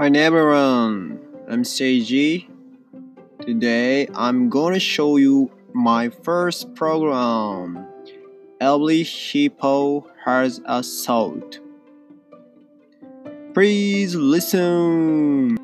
Hi everyone, um, I'm Seiji. Today I'm going to show you my first program. Every hippo has a soul. Please listen.